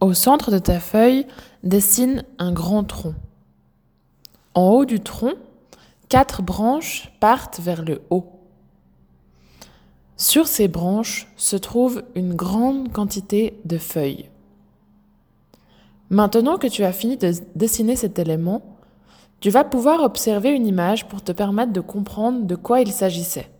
Au centre de ta feuille, dessine un grand tronc. En haut du tronc, quatre branches partent vers le haut. Sur ces branches se trouve une grande quantité de feuilles. Maintenant que tu as fini de dessiner cet élément, tu vas pouvoir observer une image pour te permettre de comprendre de quoi il s'agissait.